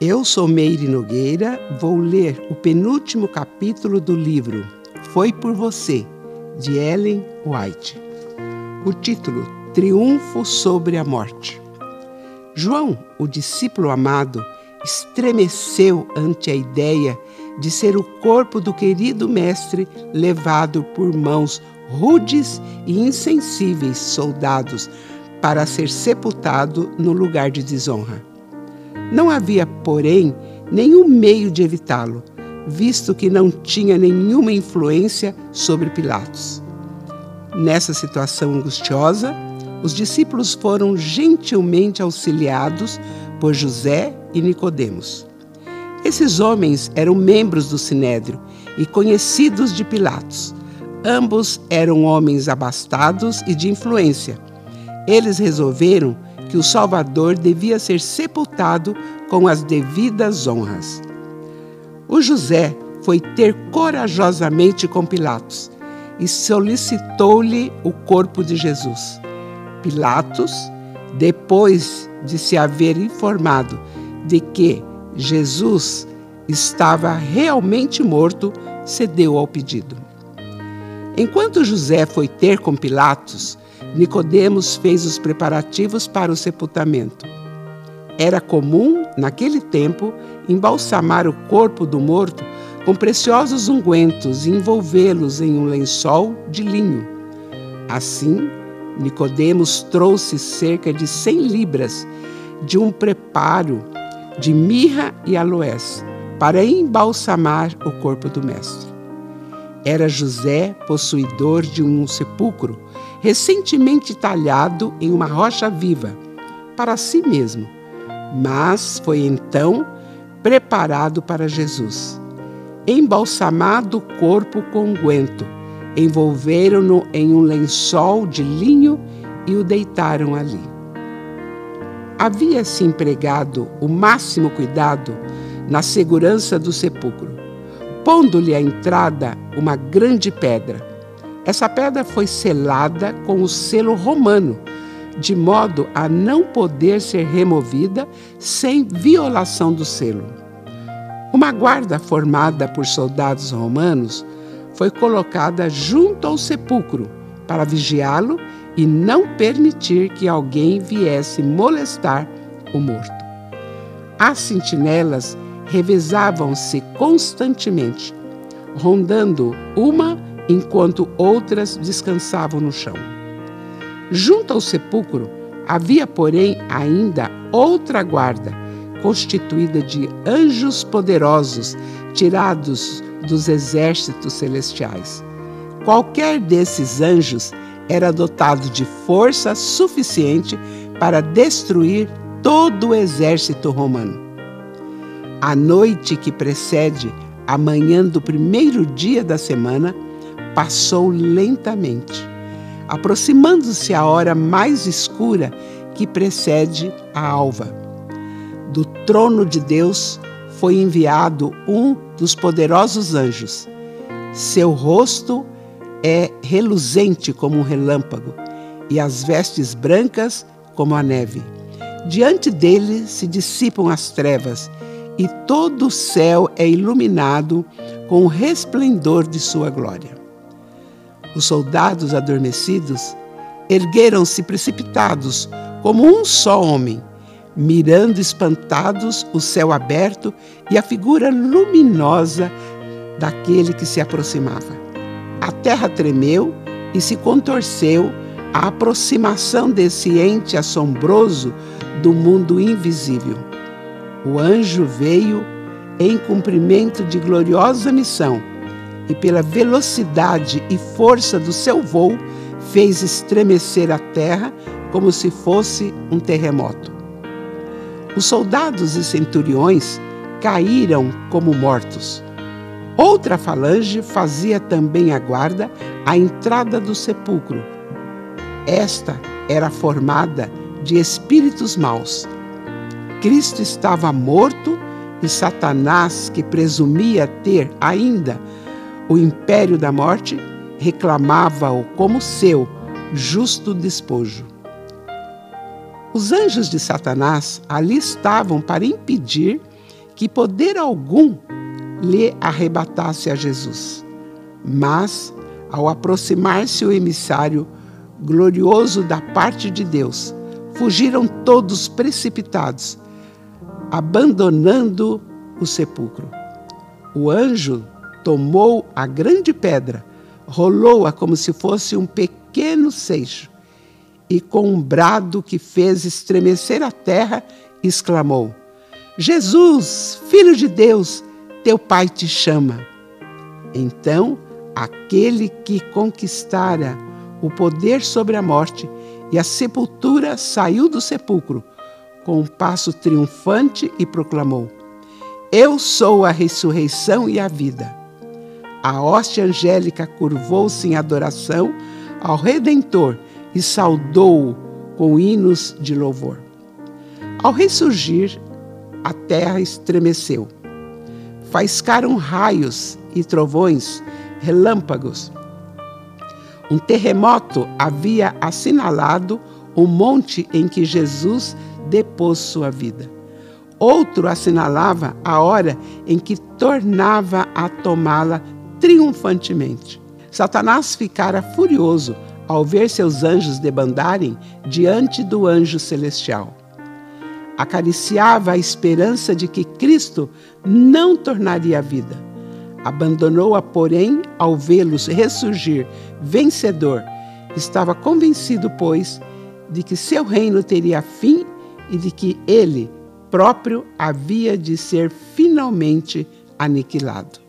Eu sou Meire Nogueira, vou ler o penúltimo capítulo do livro Foi por Você, de Ellen White. O título Triunfo sobre a Morte. João, o discípulo amado, estremeceu ante a ideia de ser o corpo do querido Mestre levado por mãos rudes e insensíveis soldados para ser sepultado no lugar de desonra. Não havia, porém, nenhum meio de evitá-lo, visto que não tinha nenhuma influência sobre Pilatos. Nessa situação angustiosa, os discípulos foram gentilmente auxiliados por José e Nicodemos. Esses homens eram membros do Sinédrio e conhecidos de Pilatos. Ambos eram homens abastados e de influência. Eles resolveram que o Salvador devia ser sepultado com as devidas honras. O José foi ter corajosamente com Pilatos e solicitou-lhe o corpo de Jesus. Pilatos, depois de se haver informado de que Jesus estava realmente morto, cedeu ao pedido. Enquanto José foi ter com Pilatos, Nicodemos fez os preparativos para o sepultamento. Era comum, naquele tempo, embalsamar o corpo do morto com preciosos ungüentos e envolvê-los em um lençol de linho. Assim, Nicodemos trouxe cerca de cem libras de um preparo de mirra e aloés para embalsamar o corpo do mestre. Era José possuidor de um sepulcro recentemente talhado em uma rocha viva para si mesmo, mas foi então preparado para Jesus. Embalsamado o corpo com unguento, envolveram-no em um lençol de linho e o deitaram ali. Havia-se empregado o máximo cuidado na segurança do sepulcro, pondo-lhe à entrada uma grande pedra essa pedra foi selada com o selo romano, de modo a não poder ser removida sem violação do selo. Uma guarda formada por soldados romanos foi colocada junto ao sepulcro para vigiá-lo e não permitir que alguém viesse molestar o morto. As sentinelas revezavam-se constantemente, rondando uma enquanto outras descansavam no chão. Junto ao sepulcro havia, porém, ainda outra guarda, constituída de anjos poderosos tirados dos exércitos celestiais. Qualquer desses anjos era dotado de força suficiente para destruir todo o exército romano. A noite que precede a manhã do primeiro dia da semana passou lentamente, aproximando-se a hora mais escura que precede a alva. Do trono de Deus foi enviado um dos poderosos anjos. Seu rosto é reluzente como um relâmpago e as vestes brancas como a neve. Diante dele se dissipam as trevas e todo o céu é iluminado com o resplendor de sua glória. Os soldados adormecidos ergueram-se precipitados, como um só homem, mirando espantados o céu aberto e a figura luminosa daquele que se aproximava. A terra tremeu e se contorceu à aproximação desse ente assombroso do mundo invisível. O anjo veio em cumprimento de gloriosa missão e pela velocidade e força do seu voo, fez estremecer a terra como se fosse um terremoto. Os soldados e centuriões caíram como mortos. Outra falange fazia também a guarda à entrada do sepulcro. Esta era formada de espíritos maus. Cristo estava morto e Satanás, que presumia ter ainda o império da morte reclamava-o como seu justo despojo. Os anjos de Satanás ali estavam para impedir que poder algum lhe arrebatasse a Jesus. Mas, ao aproximar-se o emissário glorioso da parte de Deus, fugiram todos precipitados, abandonando o sepulcro. O anjo tomou a grande pedra, rolou-a como se fosse um pequeno seixo, e com um brado que fez estremecer a terra, exclamou: Jesus, filho de Deus, teu pai te chama. Então, aquele que conquistara o poder sobre a morte e a sepultura saiu do sepulcro com um passo triunfante e proclamou: Eu sou a ressurreição e a vida. A hoste angélica curvou-se em adoração ao Redentor e saudou-o com hinos de louvor. Ao ressurgir, a terra estremeceu. Faiscaram raios e trovões, relâmpagos. Um terremoto havia assinalado o monte em que Jesus depôs sua vida. Outro assinalava a hora em que tornava a tomá-la triunfantemente. Satanás ficara furioso ao ver seus anjos debandarem diante do anjo celestial acariciava a esperança de que Cristo não tornaria a vida. Abandonou-a, porém, ao vê-los ressurgir vencedor. Estava convencido, pois, de que seu reino teria fim e de que ele próprio havia de ser finalmente aniquilado.